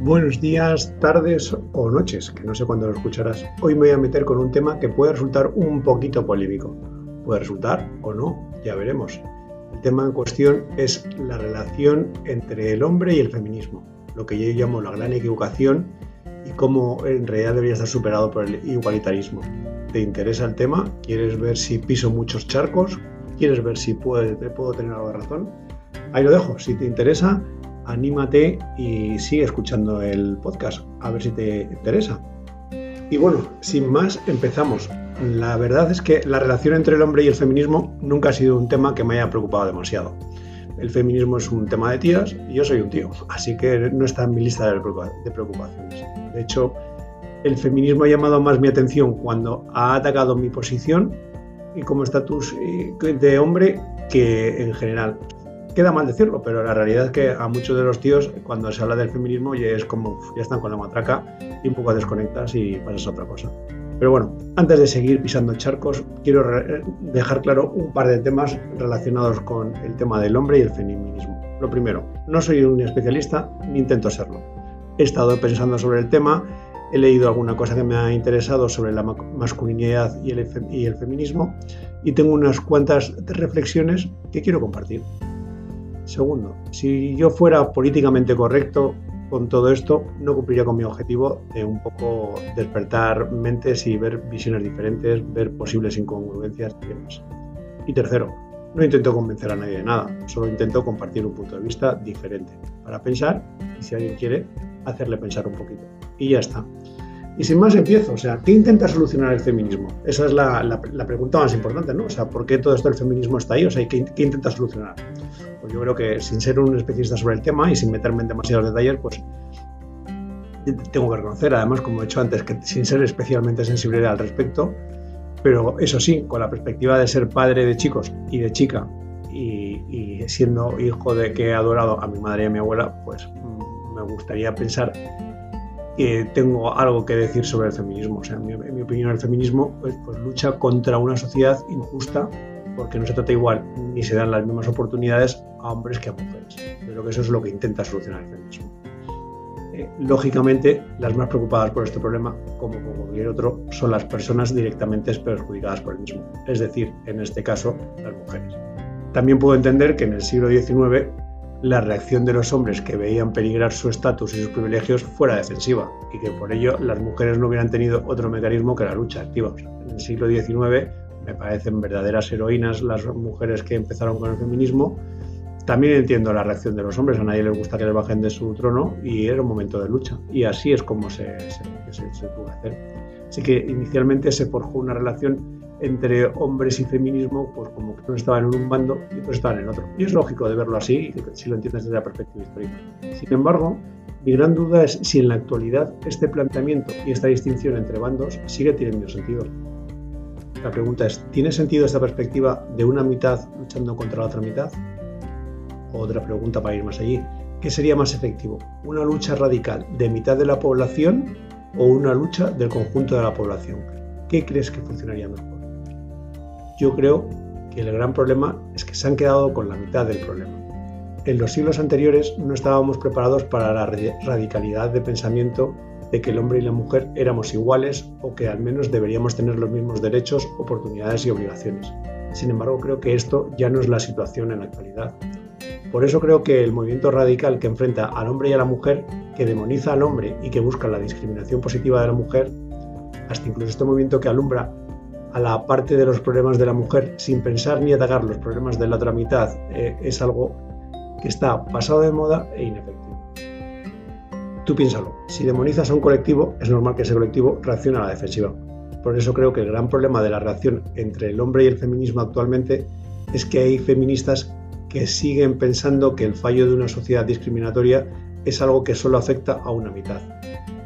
Buenos días, tardes o noches, que no sé cuándo lo escucharás. Hoy me voy a meter con un tema que puede resultar un poquito polémico. Puede resultar o no, ya veremos. El tema en cuestión es la relación entre el hombre y el feminismo, lo que yo llamo la gran equivocación y cómo en realidad debería estar superado por el igualitarismo. ¿Te interesa el tema? ¿Quieres ver si piso muchos charcos? ¿Quieres ver si puedo, puedo tener algo de razón? Ahí lo dejo. Si te interesa, anímate y sigue escuchando el podcast, a ver si te interesa. Y bueno, sin más, empezamos. La verdad es que la relación entre el hombre y el feminismo nunca ha sido un tema que me haya preocupado demasiado. El feminismo es un tema de tías y yo soy un tío, así que no está en mi lista de preocupaciones. De hecho, el feminismo ha llamado más mi atención cuando ha atacado mi posición y como estatus eh, de hombre que en general queda mal decirlo, pero la realidad es que a muchos de los tíos, cuando se habla del feminismo, ya es como, ya están con la matraca y un poco desconectas y pasas a otra cosa. Pero bueno, antes de seguir pisando charcos, quiero dejar claro un par de temas relacionados con el tema del hombre y el feminismo. Lo primero, no soy un especialista ni intento serlo. He estado pensando sobre el tema, he leído alguna cosa que me ha interesado sobre la masculinidad y el, y el feminismo y tengo unas cuantas reflexiones que quiero compartir. Segundo, si yo fuera políticamente correcto con todo esto, no cumpliría con mi objetivo de un poco despertar mentes y ver visiones diferentes, ver posibles incongruencias y demás. Y tercero, no intento convencer a nadie de nada, solo intento compartir un punto de vista diferente para pensar y si alguien quiere, hacerle pensar un poquito. Y ya está. Y sin más empiezo, o sea, ¿qué intenta solucionar el feminismo? Esa es la, pregunta más importante, ¿no? O sea, ¿por qué todo esto del feminismo está ahí? O sea, ¿qué, intenta solucionar? Pues yo creo que sin ser un especialista sobre el tema y sin meterme en demasiados detalles, pues tengo que reconocer, además, como he dicho antes, que sin ser especialmente sensible al respecto, pero eso sí, con la perspectiva de ser padre de chicos y de chica y, siendo hijo de que he adorado a mi madre y a mi abuela, pues mm, me gustaría pensar que tengo algo que decir sobre el feminismo. O sea, en mi, opinión, el feminismo pues, pues lucha contra una sociedad injusta porque no se trata igual ni se dan las mismas oportunidades a hombres que a mujeres. Yo creo que eso es lo que intenta solucionar el feminismo. Eh, lógicamente, las más preocupadas por este problema, como con cualquier otro, son las personas directamente perjudicadas por el mismo, es decir, en este caso, las mujeres. También puedo entender que en el siglo XIX la reacción de los hombres que veían peligrar su estatus y sus privilegios fuera defensiva y que por ello las mujeres no hubieran tenido otro mecanismo que la lucha activa. en el siglo XIX me parecen verdaderas heroínas las mujeres que empezaron con el feminismo. También entiendo la reacción de los hombres, a nadie les gusta que les bajen de su trono y era un momento de lucha. Y así es como se, se, tuvo que hacer. Así que inicialmente se forjó una relación entre hombres y feminismo, pues como que unos estaban en un bando y otros estaban en otro. Y es lógico de verlo así, si lo entiendes desde la perspectiva histórica. Sin embargo, mi gran duda es si en la actualidad este planteamiento y esta distinción entre bandos sigue teniendo sentido. La pregunta es, ¿tiene sentido esta perspectiva de una mitad luchando contra la otra mitad? Otra pregunta para ir más allí. ¿Qué sería más efectivo? ¿Una lucha radical de mitad de la población o una lucha del conjunto de la población? ¿Qué crees que funcionaría mejor? Yo creo que el gran problema es que se han quedado con la mitad del problema. En los siglos anteriores no estábamos preparados para la radicalidad de pensamiento de que el hombre y la mujer éramos iguales o que al menos deberíamos tener los mismos derechos, oportunidades y obligaciones. Sin embargo, creo que esto ya no es la situación en la actualidad. Por eso creo que el movimiento radical que enfrenta al hombre y a la mujer, que demoniza al hombre y que busca la discriminación positiva de la mujer, hasta incluso este movimiento que alumbra a la parte de los problemas de la mujer sin pensar ni atacar los problemas de la otra mitad, eh, es algo que está pasado de moda e inefectivo. Tú piénsalo, si demonizas a un colectivo, es normal que ese colectivo reaccione a la defensiva. Por eso creo que el gran problema de la reacción entre el hombre y el feminismo actualmente es que hay feministas que siguen pensando que el fallo de una sociedad discriminatoria es algo que solo afecta a una mitad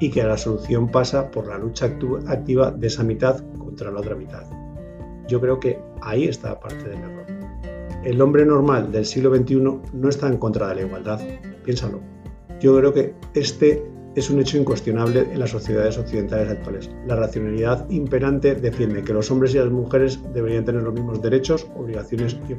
y que la solución pasa por la lucha activa de esa mitad contra la otra mitad. Yo creo que ahí está parte del error. El hombre normal del siglo XXI no está en contra de la igualdad, piénsalo. Yo creo que este es un hecho incuestionable en las sociedades occidentales actuales. La racionalidad imperante defiende que los hombres y las mujeres deberían tener los mismos derechos, obligaciones y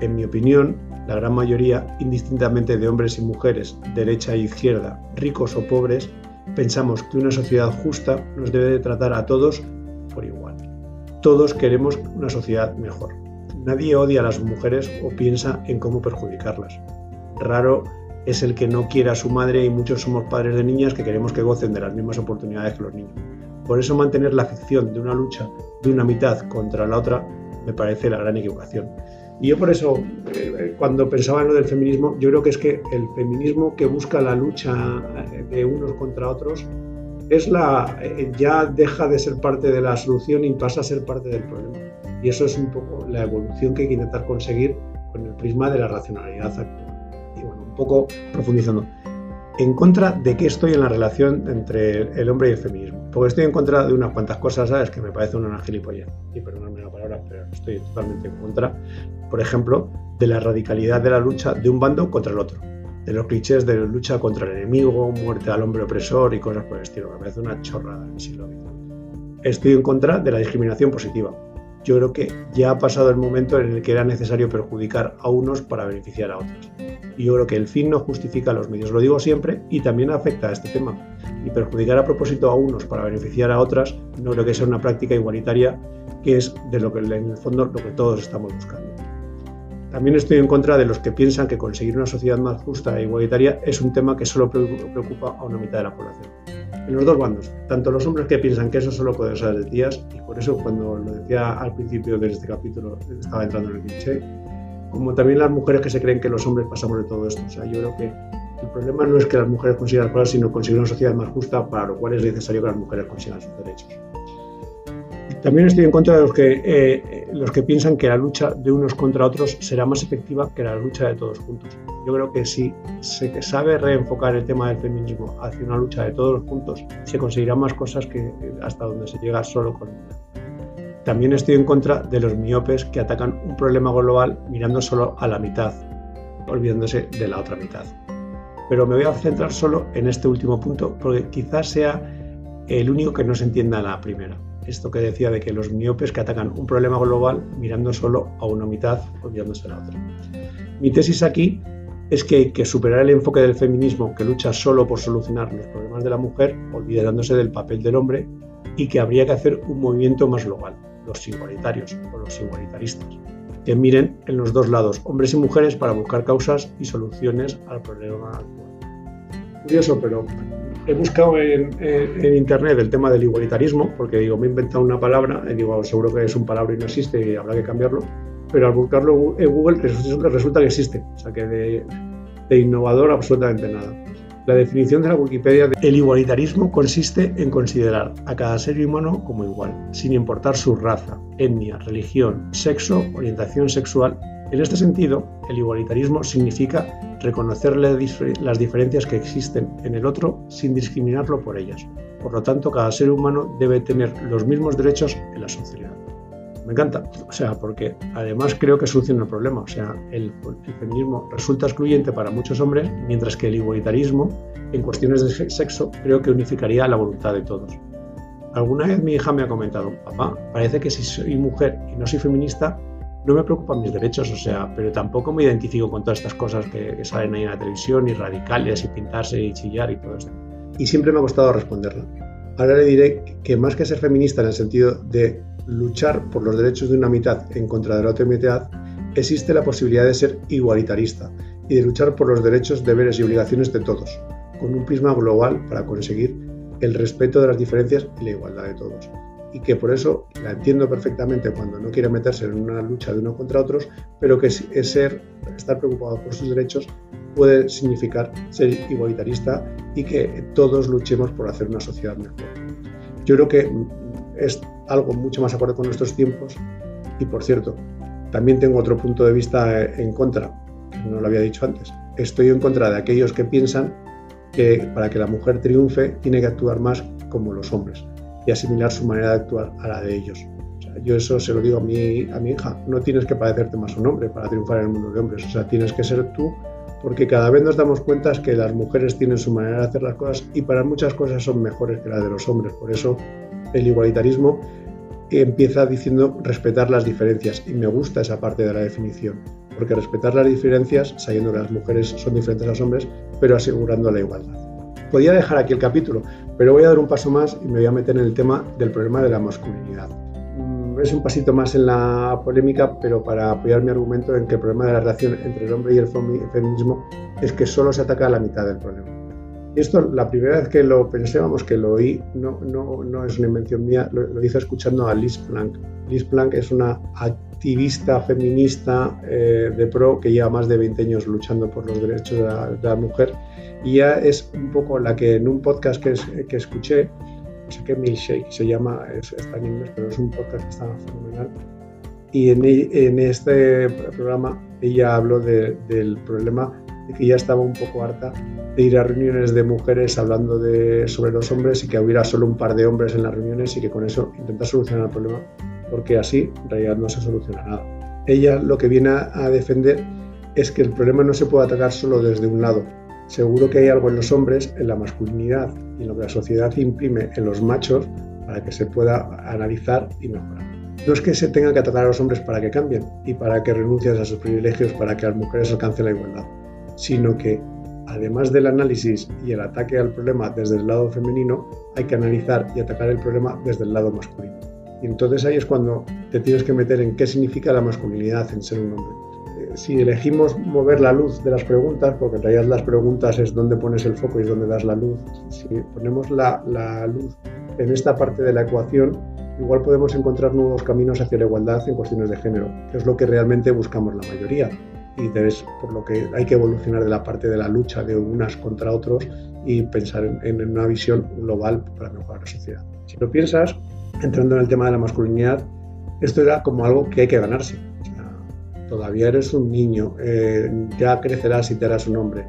En mi opinión, la gran mayoría, indistintamente de hombres y mujeres, derecha e izquierda, ricos o pobres, pensamos que una sociedad justa nos debe de tratar a todos por igual. Todos queremos una sociedad mejor. Nadie odia a las mujeres o piensa en cómo perjudicarlas. Raro es el que no quiera a su madre y muchos somos padres de niñas que queremos que gocen de las mismas oportunidades que los niños. Por eso mantener la ficción de una lucha de una mitad contra la otra me parece la gran equivocación. Y yo por eso, eh, cuando pensaba en lo del feminismo, yo creo que es que el feminismo que busca la lucha eh, de unos contra otros es la, eh, ya deja de ser parte de la solución y pasa a ser parte del problema. Y eso es un poco la evolución que hay que intentar conseguir con el prisma de la racionalidad actual. Y bueno, un poco profundizando en contra de qué estoy en la relación entre el hombre y el feminismo. Porque estoy en contra de unas cuantas cosas, ¿sabes? Que me parece una gilipollez. Y perdóname la palabra, pero estoy totalmente en contra. Por ejemplo, de la radicalidad de la lucha de un bando contra el otro. De los clichés de lucha contra el enemigo, muerte al hombre opresor y cosas por el estilo. Me parece una chorrada en el siglo XX. Estoy en contra de la discriminación positiva. Yo creo que ya ha pasado el momento en el que era necesario perjudicar a unos para beneficiar a otros y yo creo que el fin no justifica los medios, lo digo siempre y también afecta a este tema. Y perjudicar a propósito a unos para beneficiar a otras no creo que sea una práctica igualitaria que es de lo que en el fondo lo que todos estamos buscando. También estoy en contra de los que piensan que conseguir una sociedad más justa e igualitaria es un tema que solo preocupa a una mitad de la población. En los dos bandos, tanto los hombres que piensan que eso solo puede ser de tías, y por eso cuando lo decía al principio de este capítulo estaba entrando en el cliché, como también las mujeres que se creen que los hombres pasamos de todo esto. O sea, yo creo que el problema no es que las mujeres consigan cosas, sino conseguir una sociedad más justa, para lo cual es necesario que las mujeres consigan sus derechos. También estoy en contra de los que, eh, los que piensan que la lucha de unos contra otros será más efectiva que la lucha de todos juntos. Yo creo que si se sabe reenfocar el tema del feminismo hacia una lucha de todos juntos, se conseguirán más cosas que hasta donde se llega solo con también estoy en contra de los miopes que atacan un problema global mirando solo a la mitad, olvidándose de la otra mitad. Pero me voy a centrar solo en este último punto porque quizás sea el único que no se entienda la primera. Esto que decía de que los miopes que atacan un problema global mirando solo a una mitad, olvidándose de la otra. Mi tesis aquí es que hay que superar el enfoque del feminismo que lucha solo por solucionar los problemas de la mujer, olvidándose del papel del hombre, y que habría que hacer un movimiento más global los igualitarios o los igualitaristas, que miren en los dos lados, hombres y mujeres, para buscar causas y soluciones al problema. Curioso, pero he buscado en, internet el tema del igualitarismo, porque digo, me he inventado una palabra, y digo, seguro que es un palabra y no existe y habrá que cambiarlo, pero al buscarlo en Google resulta que existe, o sea que de innovador absolutamente nada. La definición de la Wikipedia del igualitarismo consiste en considerar a cada ser humano como igual, sin importar su raza, etnia, religión, sexo, orientación sexual. En este sentido, el igualitarismo significa reconocer las diferencias que existen en el otro sin discriminarlo por ellas. Por lo tanto, cada ser humano debe tener los mismos derechos en la sociedad me encanta. O sea, porque además creo que soluciona el problema. O sea, el, feminismo resulta excluyente para muchos hombres, mientras que el igualitarismo, en cuestiones de sexo, creo que unificaría la voluntad de todos. Alguna vez mi hija me ha comentado, papá, parece que si soy mujer y no soy feminista, no me preocupan mis derechos, o sea, pero tampoco me identifico con todas estas cosas que, que salen ahí en la televisión, y radicales, y pintarse, y chillar, y todo esto. Y siempre me ha costado responderla. Ahora le diré que más que ser feminista en el sentido de luchar por los derechos de una mitad en contra de la otra mitad, existe la posibilidad de ser igualitarista y de luchar por los derechos, deberes y obligaciones de todos, con un prisma global para conseguir el respeto de las diferencias y la igualdad de todos. Y que por eso la entiendo perfectamente cuando no quiere meterse en una lucha de uno contra otros, pero que es ser, estar preocupado por sus derechos puede significar ser igualitarista y que todos luchemos por hacer una sociedad mejor. Yo creo que es algo mucho más acorde con nuestros tiempos. Y por cierto, también tengo otro punto de vista en contra, que no lo había dicho antes. Estoy en contra de aquellos que piensan que para que la mujer triunfe tiene que actuar más como los hombres y asimilar su manera de actuar a la de ellos. yo eso se lo digo a mi, a mi hija, no tienes que parecerte más un hombre para triunfar en el mundo de hombres, o sea, tienes que ser tú porque cada vez nos damos cuenta que las mujeres tienen su manera de hacer las cosas y para muchas cosas son mejores que las de los hombres. Por eso el igualitarismo empieza diciendo respetar las diferencias y me gusta esa parte de la definición, porque respetar las diferencias, sabiendo que las mujeres son diferentes a los hombres, pero asegurando la igualdad. Podía dejar aquí el capítulo, pero voy a dar un paso más y me voy a meter en el tema del problema de la masculinidad. Mm, es un pasito más en la polémica, pero para apoyar mi argumento en que el problema de la relación entre el hombre y el feminismo es que solo se ataca a la mitad del problema. Esto, la primera vez que lo pensé, vamos, que lo oí, no, no, no es una invención mía, lo, hice escuchando a Liz Plank. Liz Plank es una activista feminista eh, de pro que lleva más de 20 años luchando por los derechos de la, mujer y ya es un poco la que en un podcast que, que escuché, sé qué Milkshake se llama, es, está en inglés, pero es un podcast que está fenomenal. Y en, en este programa ella habló del problema de que ya estaba un poco harta de ir a reuniones de mujeres hablando de, sobre los hombres y que hubiera solo un par de hombres en las reuniones y que con eso intenta solucionar el problema, porque así en realidad no se soluciona nada. Ella lo que viene a defender es que el problema no se puede atacar solo desde un lado. Seguro que hay algo en los hombres, en la masculinidad y en lo que la sociedad imprime en los machos para que se pueda analizar y mejorar. No es que se tenga que atacar a los hombres para que cambien y para que renuncien a sus privilegios para que las mujeres alcancen la igualdad sino que además del análisis y el ataque al problema desde el lado femenino, hay que analizar y atacar el problema desde el lado masculino. Y entonces ahí es cuando te tienes que meter en qué significa la masculinidad en ser un hombre. Eh, si elegimos mover la luz de las preguntas, porque en realidad las preguntas es dónde pones el foco y dónde das la luz, si ponemos la, la luz en esta parte de la ecuación, igual podemos encontrar nuevos caminos hacia la igualdad en cuestiones de género, que es lo que realmente buscamos la mayoría y entonces por lo que hay que evolucionar de la parte de la lucha de unas contra otros y pensar en, una visión global para mejorar la sociedad. Si lo piensas, entrando en el tema de la masculinidad, esto era como algo que hay que ganarse. todavía eres un niño, eh, ya crecerás y te harás un hombre.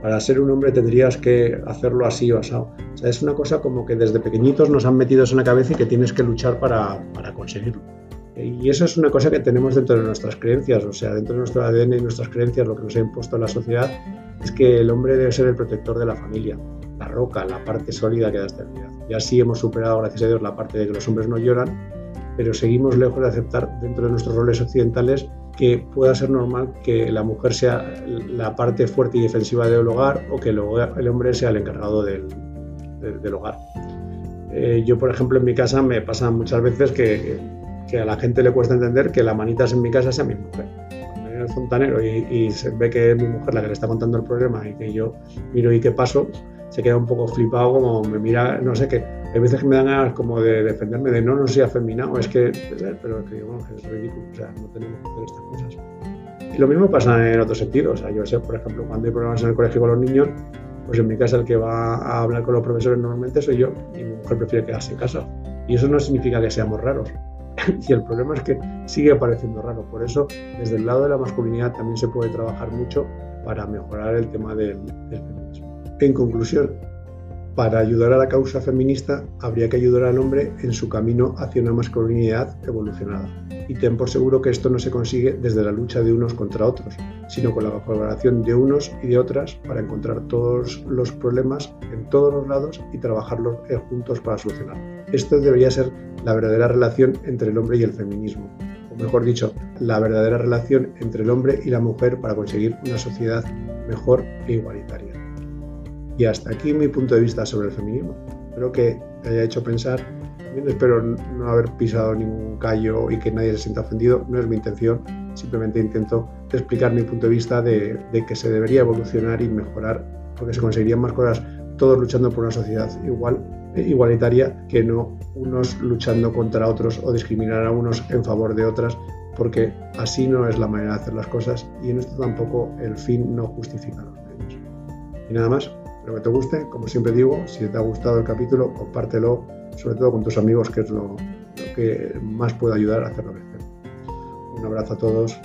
Para ser un hombre tendrías que hacerlo así o asado. O sea, es una cosa como que desde pequeñitos nos han metido en la cabeza y que tienes que luchar para, para conseguirlo. Y eso es una cosa que tenemos dentro de nuestras creencias, o sea, dentro de nuestro ADN y nuestras creencias, lo que nos ha impuesto la sociedad es que el hombre debe ser el protector de la familia, la roca, la parte sólida que da estabilidad. Y así hemos superado, gracias a Dios, la parte de que los hombres no lloran, pero seguimos lejos de aceptar dentro de nuestros roles occidentales que pueda ser normal que la mujer sea la parte fuerte y defensiva del hogar o que el, hombre sea el encargado del, hogar. Eh, yo, por ejemplo, en mi casa me pasa muchas veces que que a la gente le cuesta entender que la manitas en mi casa sea mi mujer. Cuando viene el fontanero y, se ve que es mi mujer la que le está contando el problema y que yo miro y qué paso, se queda un poco flipado, como me mira, no sé qué. Hay veces que me dan ganas como de defenderme de no, no soy afeminado, es que, pero que bueno, es ridículo, o sea, no tenemos que hacer estas cosas. Y lo mismo pasa en otros sentidos, o sea, yo sé, por ejemplo, cuando hay problemas en el colegio con los niños, pues en mi casa el que va a hablar con los profesores normalmente soy yo y mi mujer prefiere quedarse en casa. Y eso no significa que seamos raros, y el problema es que sigue apareciendo raro. Por eso, desde el lado de la masculinidad también se puede trabajar mucho para mejorar el tema del, feminismo. En conclusión, para ayudar a la causa feminista habría que ayudar al hombre en su camino hacia una masculinidad evolucionada. Y ten por seguro que esto no se consigue desde la lucha de unos contra otros, sino con la colaboración de unos y de otras para encontrar todos los problemas en todos los lados y trabajarlos juntos para solucionarlos. Esto debería ser la verdadera relación entre el hombre y el feminismo, o mejor dicho, la verdadera relación entre el hombre y la mujer para conseguir una sociedad mejor e igualitaria. Y hasta aquí mi punto de vista sobre el feminismo. Espero que te haya hecho pensar. También espero no haber pisado ningún callo y que nadie se sienta ofendido. No es mi intención. Simplemente intento explicar mi punto de vista de, de que se debería evolucionar y mejorar porque se conseguirían más cosas todos luchando por una sociedad igual igualitaria que no unos luchando contra otros o discriminar a unos en favor de otras, porque así no es la manera de hacer las cosas y en esto tampoco el fin no justifica los medios. Y nada más, espero que te guste, como siempre digo, si te ha gustado el capítulo, compártelo, sobre todo con tus amigos, que es lo, que más puede ayudar a hacerlo crecer. Un abrazo a todos.